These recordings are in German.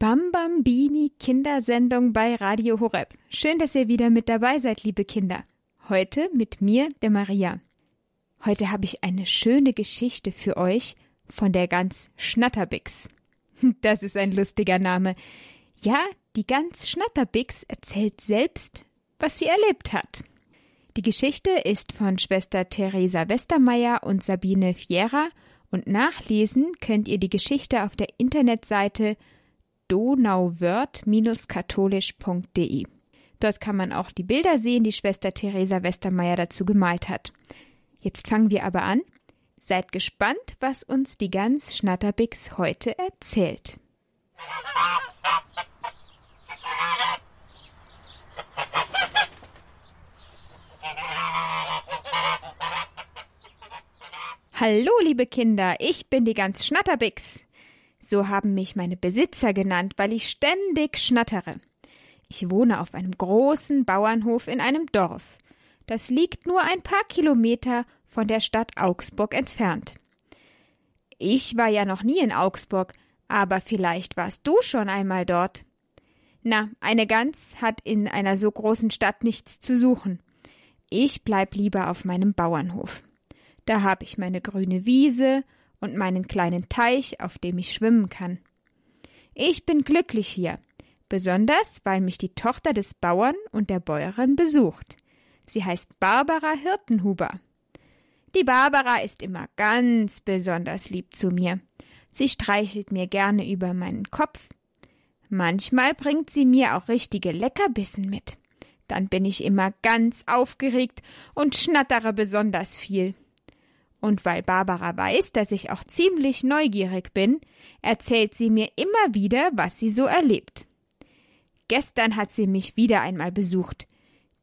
Bambambini Kindersendung bei Radio Horeb. Schön, dass ihr wieder mit dabei seid, liebe Kinder. Heute mit mir, der Maria. Heute habe ich eine schöne Geschichte für euch von der Gans Schnatterbix. Das ist ein lustiger Name. Ja, die Gans Schnatterbix erzählt selbst, was sie erlebt hat. Die Geschichte ist von Schwester Theresa Westermeier und Sabine Fiera und nachlesen könnt ihr die Geschichte auf der Internetseite donauwörth-katholisch.de. Dort kann man auch die Bilder sehen, die Schwester Theresa Westermeier dazu gemalt hat. Jetzt fangen wir aber an. Seid gespannt, was uns die Gans Schnatterbix heute erzählt. Hallo, liebe Kinder, ich bin die Gans Schnatterbix. So haben mich meine Besitzer genannt, weil ich ständig schnattere. Ich wohne auf einem großen Bauernhof in einem Dorf. Das liegt nur ein paar Kilometer von der Stadt Augsburg entfernt. Ich war ja noch nie in Augsburg, aber vielleicht warst du schon einmal dort. Na, eine Gans hat in einer so großen Stadt nichts zu suchen. Ich bleib lieber auf meinem Bauernhof. Da hab ich meine grüne Wiese und meinen kleinen Teich, auf dem ich schwimmen kann. Ich bin glücklich hier, besonders weil mich die Tochter des Bauern und der Bäuerin besucht. Sie heißt Barbara Hirtenhuber. Die Barbara ist immer ganz besonders lieb zu mir. Sie streichelt mir gerne über meinen Kopf. Manchmal bringt sie mir auch richtige Leckerbissen mit. Dann bin ich immer ganz aufgeregt und schnattere besonders viel. Und weil Barbara weiß, dass ich auch ziemlich neugierig bin, erzählt sie mir immer wieder, was sie so erlebt. Gestern hat sie mich wieder einmal besucht.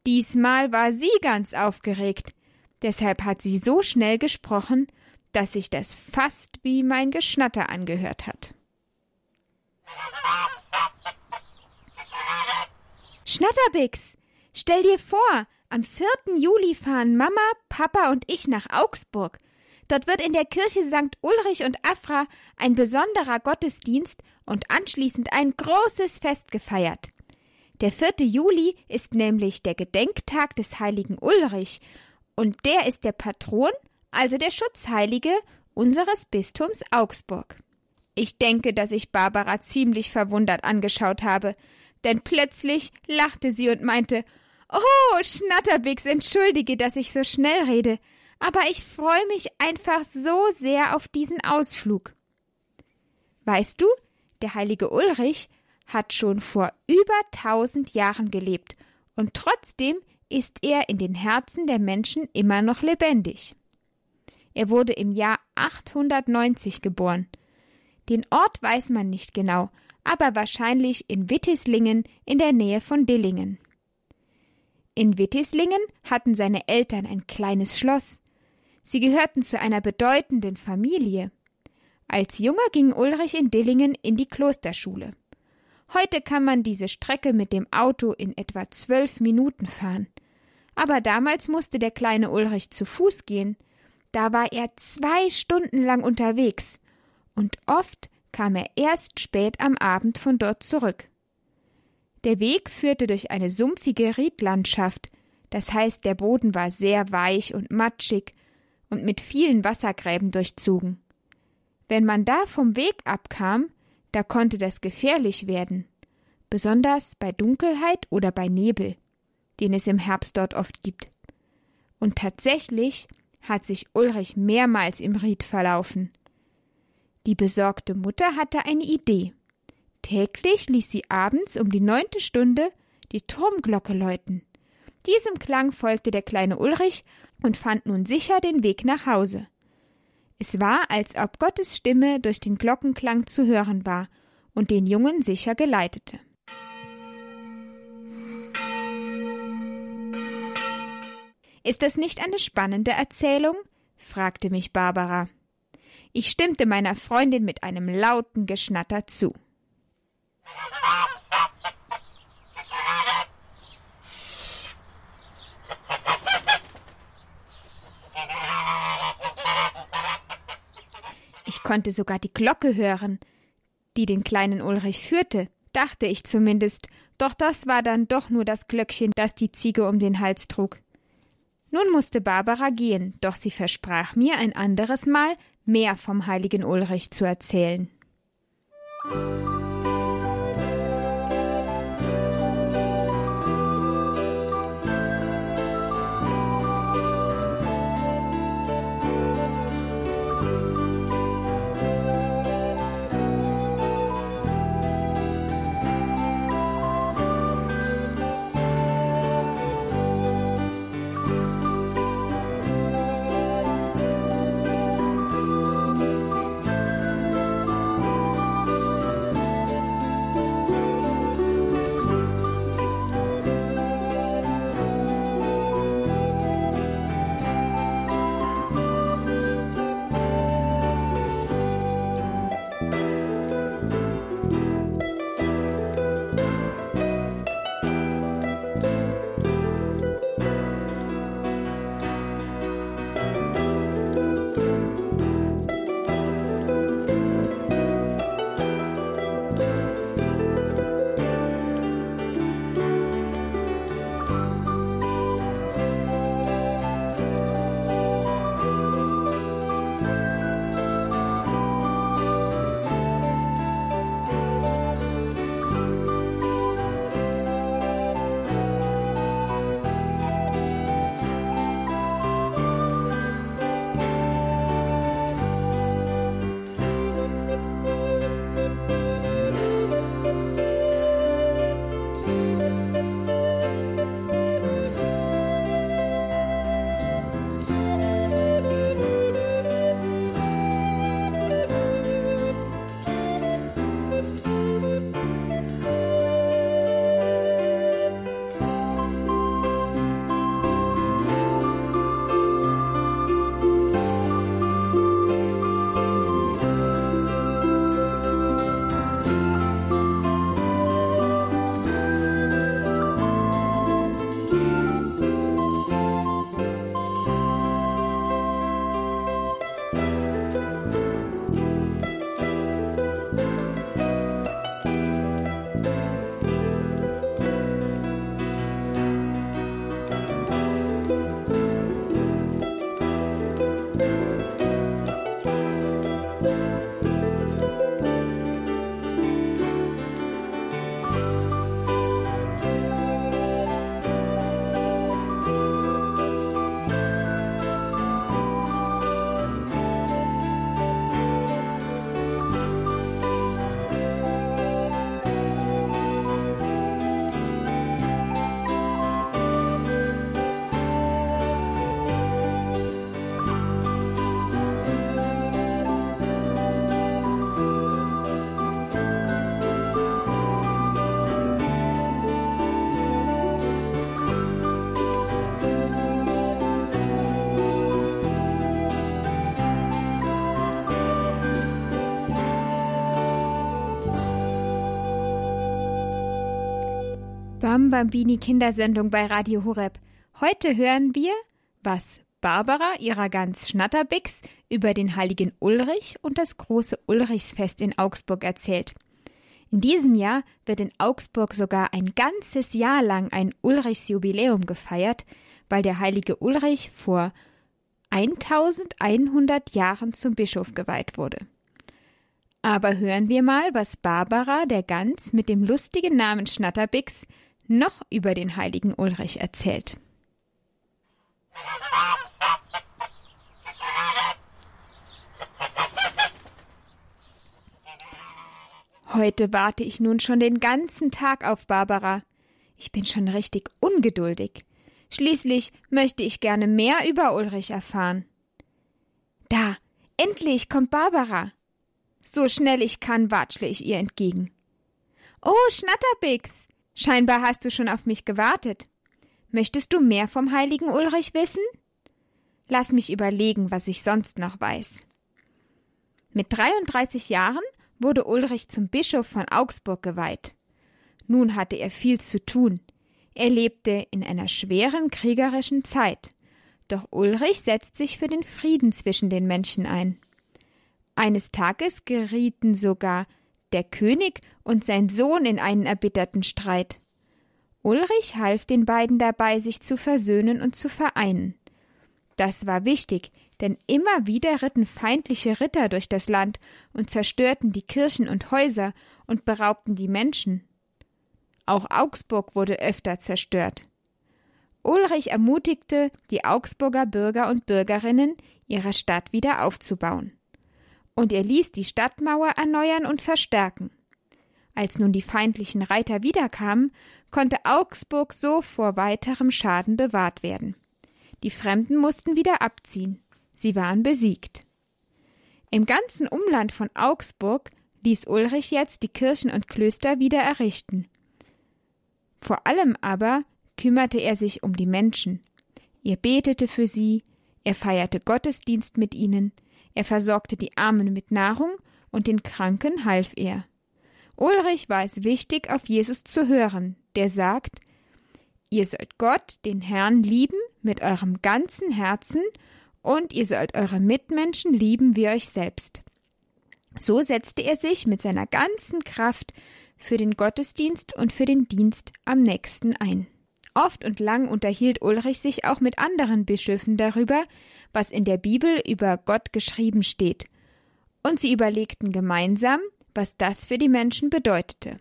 Diesmal war sie ganz aufgeregt. Deshalb hat sie so schnell gesprochen, dass sich das fast wie mein Geschnatter angehört hat. Schnatterbix, stell dir vor, am 4. Juli fahren Mama, Papa und ich nach Augsburg. Dort wird in der Kirche St. Ulrich und Afra ein besonderer Gottesdienst und anschließend ein großes Fest gefeiert. Der 4. Juli ist nämlich der Gedenktag des heiligen Ulrich, und der ist der Patron, also der Schutzheilige unseres Bistums Augsburg. Ich denke, dass ich Barbara ziemlich verwundert angeschaut habe, denn plötzlich lachte sie und meinte Oh, Schnatterbix, entschuldige, dass ich so schnell rede aber ich freue mich einfach so sehr auf diesen Ausflug. Weißt du, der heilige Ulrich hat schon vor über tausend Jahren gelebt, und trotzdem ist er in den Herzen der Menschen immer noch lebendig. Er wurde im Jahr 890 geboren. Den Ort weiß man nicht genau, aber wahrscheinlich in Wittislingen in der Nähe von Dillingen. In Wittislingen hatten seine Eltern ein kleines Schloss, Sie gehörten zu einer bedeutenden Familie. Als Junger ging Ulrich in Dillingen in die Klosterschule. Heute kann man diese Strecke mit dem Auto in etwa zwölf Minuten fahren. Aber damals musste der kleine Ulrich zu Fuß gehen. Da war er zwei Stunden lang unterwegs. Und oft kam er erst spät am Abend von dort zurück. Der Weg führte durch eine sumpfige Riedlandschaft, das heißt, der Boden war sehr weich und matschig, und mit vielen Wassergräben durchzogen. Wenn man da vom Weg abkam, da konnte das gefährlich werden, besonders bei Dunkelheit oder bei Nebel, den es im Herbst dort oft gibt. Und tatsächlich hat sich Ulrich mehrmals im Ried verlaufen. Die besorgte Mutter hatte eine Idee. Täglich ließ sie abends um die neunte Stunde die Turmglocke läuten. Diesem Klang folgte der kleine Ulrich und fand nun sicher den Weg nach Hause. Es war, als ob Gottes Stimme durch den Glockenklang zu hören war und den Jungen sicher geleitete. Ist das nicht eine spannende Erzählung? fragte mich Barbara. Ich stimmte meiner Freundin mit einem lauten Geschnatter zu. Konnte sogar die Glocke hören. die den kleinen Ulrich führte, dachte ich zumindest, doch das war dann doch nur das Glöckchen, das die Ziege um den Hals trug. Nun musste Barbara gehen, doch sie versprach mir ein anderes Mal mehr vom heiligen Ulrich zu erzählen. Bam Bambini Kindersendung bei Radio Horeb. Heute hören wir, was Barbara ihrer Gans Schnatterbix über den heiligen Ulrich und das große Ulrichsfest in Augsburg erzählt. In diesem Jahr wird in Augsburg sogar ein ganzes Jahr lang ein Ulrichsjubiläum gefeiert, weil der heilige Ulrich vor 1100 Jahren zum Bischof geweiht wurde. Aber hören wir mal, was Barbara der Gans mit dem lustigen Namen Schnatterbix noch über den heiligen Ulrich erzählt. Heute warte ich nun schon den ganzen Tag auf Barbara. Ich bin schon richtig ungeduldig. Schließlich möchte ich gerne mehr über Ulrich erfahren. Da, endlich kommt Barbara. So schnell ich kann, watschle ich ihr entgegen. Oh, Schnatterbix, Scheinbar hast du schon auf mich gewartet. Möchtest du mehr vom heiligen Ulrich wissen? Lass mich überlegen, was ich sonst noch weiß. Mit 33 Jahren wurde Ulrich zum Bischof von Augsburg geweiht. Nun hatte er viel zu tun. Er lebte in einer schweren kriegerischen Zeit. Doch Ulrich setzt sich für den Frieden zwischen den Menschen ein. Eines Tages gerieten sogar der König und sein Sohn in einen erbitterten Streit. Ulrich half den beiden dabei, sich zu versöhnen und zu vereinen. Das war wichtig, denn immer wieder ritten feindliche Ritter durch das Land und zerstörten die Kirchen und Häuser und beraubten die Menschen. Auch Augsburg wurde öfter zerstört. Ulrich ermutigte die Augsburger Bürger und Bürgerinnen, ihre Stadt wieder aufzubauen. Und er ließ die Stadtmauer erneuern und verstärken. Als nun die feindlichen Reiter wiederkamen, konnte Augsburg so vor weiterem Schaden bewahrt werden. Die Fremden mussten wieder abziehen. Sie waren besiegt. Im ganzen Umland von Augsburg ließ Ulrich jetzt die Kirchen und Klöster wieder errichten. Vor allem aber kümmerte er sich um die Menschen. Er betete für sie, er feierte Gottesdienst mit ihnen, er versorgte die Armen mit Nahrung und den Kranken half er. Ulrich war es wichtig, auf Jesus zu hören, der sagt, Ihr sollt Gott, den Herrn, lieben mit eurem ganzen Herzen und ihr sollt eure Mitmenschen lieben wie euch selbst. So setzte er sich mit seiner ganzen Kraft für den Gottesdienst und für den Dienst am nächsten ein. Oft und lang unterhielt Ulrich sich auch mit anderen Bischöfen darüber, was in der Bibel über Gott geschrieben steht, und sie überlegten gemeinsam, was das für die Menschen bedeutete.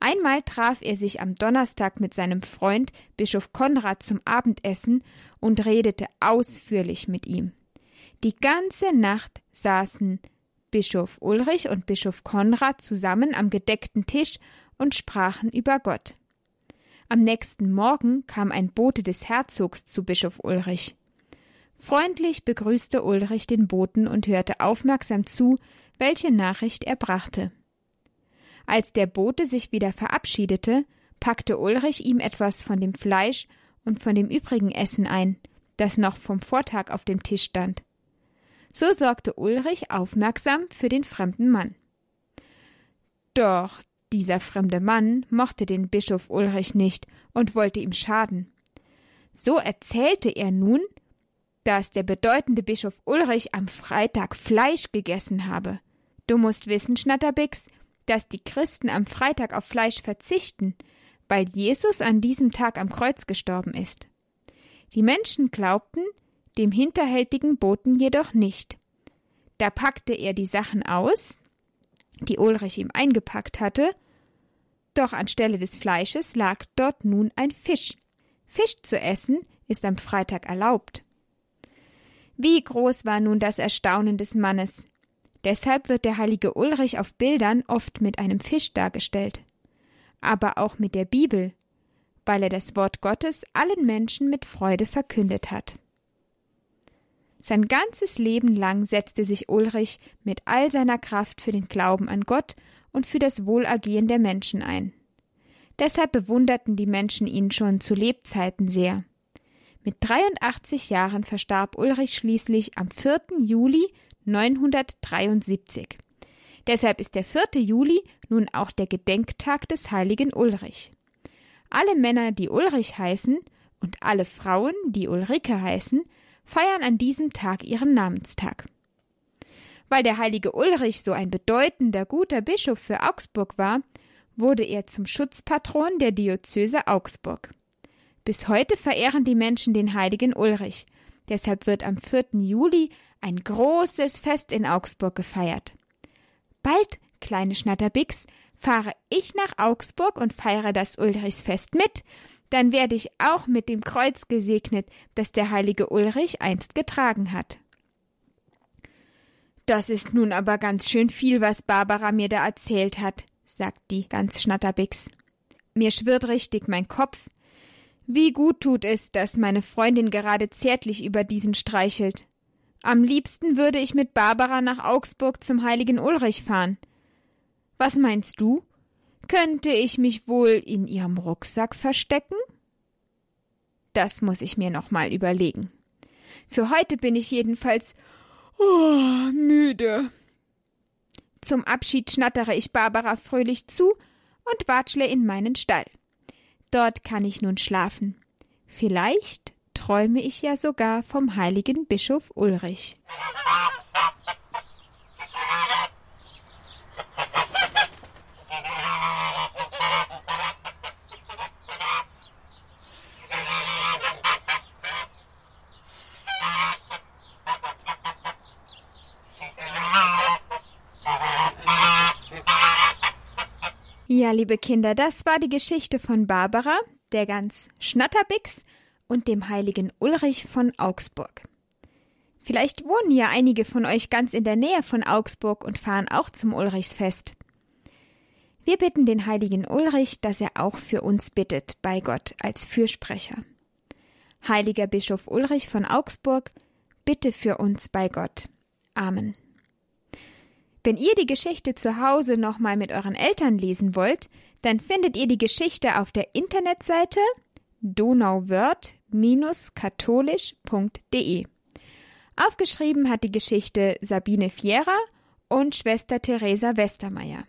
Einmal traf er sich am Donnerstag mit seinem Freund Bischof Konrad zum Abendessen und redete ausführlich mit ihm. Die ganze Nacht saßen Bischof Ulrich und Bischof Konrad zusammen am gedeckten Tisch und sprachen über Gott. Am nächsten Morgen kam ein Bote des Herzogs zu Bischof Ulrich. Freundlich begrüßte Ulrich den Boten und hörte aufmerksam zu, welche Nachricht er brachte. Als der Bote sich wieder verabschiedete, packte Ulrich ihm etwas von dem Fleisch und von dem übrigen Essen ein, das noch vom Vortag auf dem Tisch stand. So sorgte Ulrich aufmerksam für den fremden Mann. Doch dieser fremde Mann mochte den Bischof Ulrich nicht und wollte ihm schaden. So erzählte er nun, dass der bedeutende Bischof Ulrich am Freitag Fleisch gegessen habe. Du musst wissen, Schnatterbix, dass die Christen am Freitag auf Fleisch verzichten, weil Jesus an diesem Tag am Kreuz gestorben ist. Die Menschen glaubten dem hinterhältigen Boten jedoch nicht. Da packte er die Sachen aus, die Ulrich ihm eingepackt hatte, doch anstelle des Fleisches lag dort nun ein Fisch. Fisch zu essen ist am Freitag erlaubt. Wie groß war nun das Erstaunen des Mannes, Deshalb wird der heilige Ulrich auf Bildern oft mit einem Fisch dargestellt. Aber auch mit der Bibel, weil er das Wort Gottes allen Menschen mit Freude verkündet hat. Sein ganzes Leben lang setzte sich Ulrich mit all seiner Kraft für den Glauben an Gott und für das Wohlergehen der Menschen ein. Deshalb bewunderten die Menschen ihn schon zu Lebzeiten sehr. Mit 83 Jahren verstarb Ulrich schließlich am 4. Juli 973. Deshalb ist der 4. Juli nun auch der Gedenktag des heiligen Ulrich. Alle Männer, die Ulrich heißen, und alle Frauen, die Ulrike heißen, feiern an diesem Tag ihren Namenstag. Weil der heilige Ulrich so ein bedeutender, guter Bischof für Augsburg war, wurde er zum Schutzpatron der Diözese Augsburg. Bis heute verehren die Menschen den heiligen Ulrich. Deshalb wird am 4. Juli ein großes Fest in Augsburg gefeiert. Bald, kleine Schnatterbix, fahre ich nach Augsburg und feiere das Ulrichsfest mit, dann werde ich auch mit dem Kreuz gesegnet, das der heilige Ulrich einst getragen hat. Das ist nun aber ganz schön viel, was Barbara mir da erzählt hat, sagt die ganz Schnatterbix. Mir schwirrt richtig mein Kopf. Wie gut tut es, dass meine Freundin gerade zärtlich über diesen streichelt. Am liebsten würde ich mit Barbara nach Augsburg zum heiligen Ulrich fahren. Was meinst du? Könnte ich mich wohl in ihrem Rucksack verstecken? Das muss ich mir noch mal überlegen. Für heute bin ich jedenfalls oh, müde. Zum Abschied schnattere ich Barbara fröhlich zu und watschle in meinen Stall. Dort kann ich nun schlafen. Vielleicht träume ich ja sogar vom heiligen Bischof Ulrich. Ja, liebe Kinder, das war die Geschichte von Barbara, der Gans Schnatterbix und dem heiligen Ulrich von Augsburg. Vielleicht wohnen ja einige von euch ganz in der Nähe von Augsburg und fahren auch zum Ulrichsfest. Wir bitten den heiligen Ulrich, dass er auch für uns bittet bei Gott als Fürsprecher. Heiliger Bischof Ulrich von Augsburg, bitte für uns bei Gott. Amen. Wenn ihr die Geschichte zu Hause nochmal mit euren Eltern lesen wollt, dann findet ihr die Geschichte auf der Internetseite donauwörth-katholisch.de. Aufgeschrieben hat die Geschichte Sabine Fiera und Schwester Theresa Westermeier.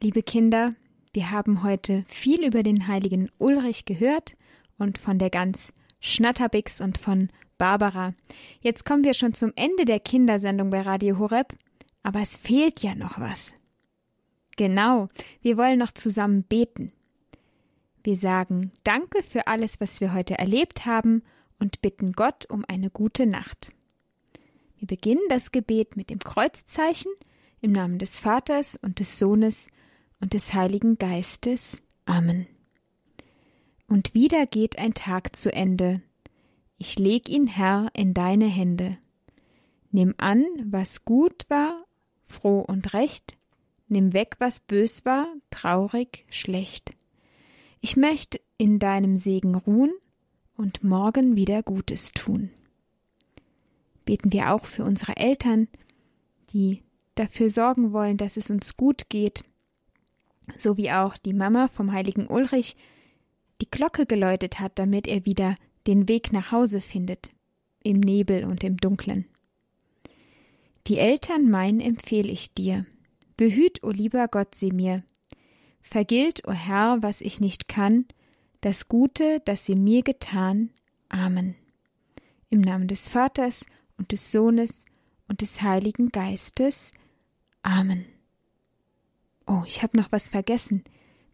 Liebe Kinder, wir haben heute viel über den heiligen Ulrich gehört und von der Gans Schnatterbix und von Barbara. Jetzt kommen wir schon zum Ende der Kindersendung bei Radio Horeb aber es fehlt ja noch was. Genau, wir wollen noch zusammen beten. Wir sagen Danke für alles, was wir heute erlebt haben und bitten Gott um eine gute Nacht. Wir beginnen das Gebet mit dem Kreuzzeichen im Namen des Vaters und des Sohnes und des Heiligen Geistes. Amen. Und wieder geht ein Tag zu Ende. Ich leg ihn, Herr, in deine Hände. Nimm an, was gut war froh und recht, nimm weg, was bös war, traurig, schlecht. Ich möcht in deinem Segen ruhen und morgen wieder Gutes tun. Beten wir auch für unsere Eltern, die dafür sorgen wollen, dass es uns gut geht, so wie auch die Mama vom heiligen Ulrich die Glocke geläutet hat, damit er wieder den Weg nach Hause findet, im Nebel und im Dunklen. Die Eltern mein empfehl ich dir. Behüt, o lieber Gott, sie mir. Vergilt, o Herr, was ich nicht kann, das Gute, das sie mir getan. Amen. Im Namen des Vaters und des Sohnes und des Heiligen Geistes. Amen. Oh, ich habe noch was vergessen.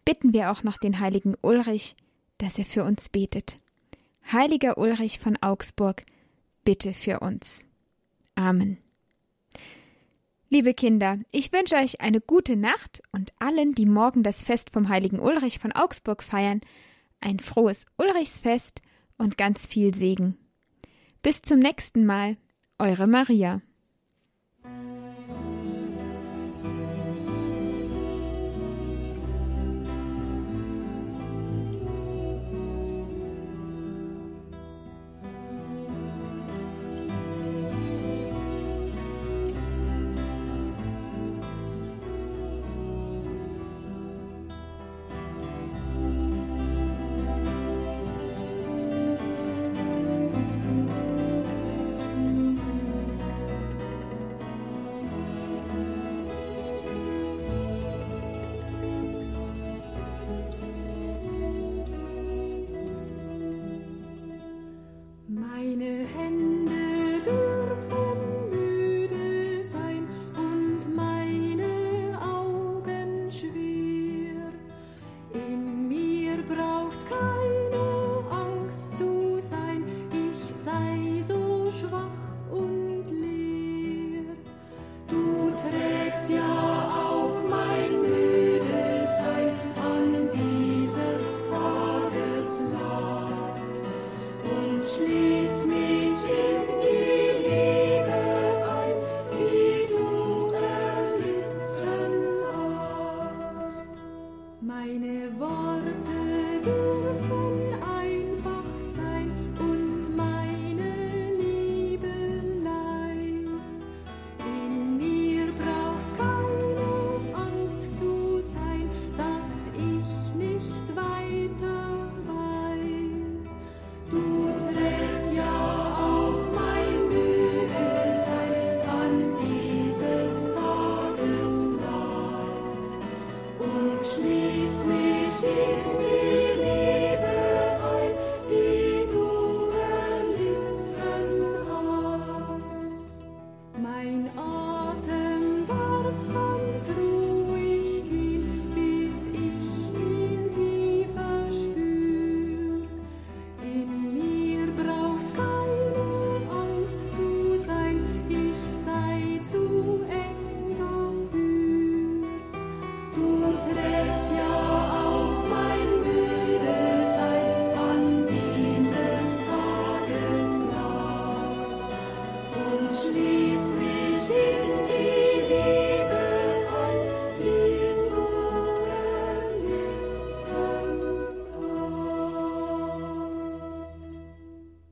Bitten wir auch noch den heiligen Ulrich, dass er für uns betet. Heiliger Ulrich von Augsburg, bitte für uns. Amen. Liebe Kinder, ich wünsche euch eine gute Nacht und allen, die morgen das Fest vom heiligen Ulrich von Augsburg feiern, ein frohes Ulrichsfest und ganz viel Segen. Bis zum nächsten Mal, eure Maria.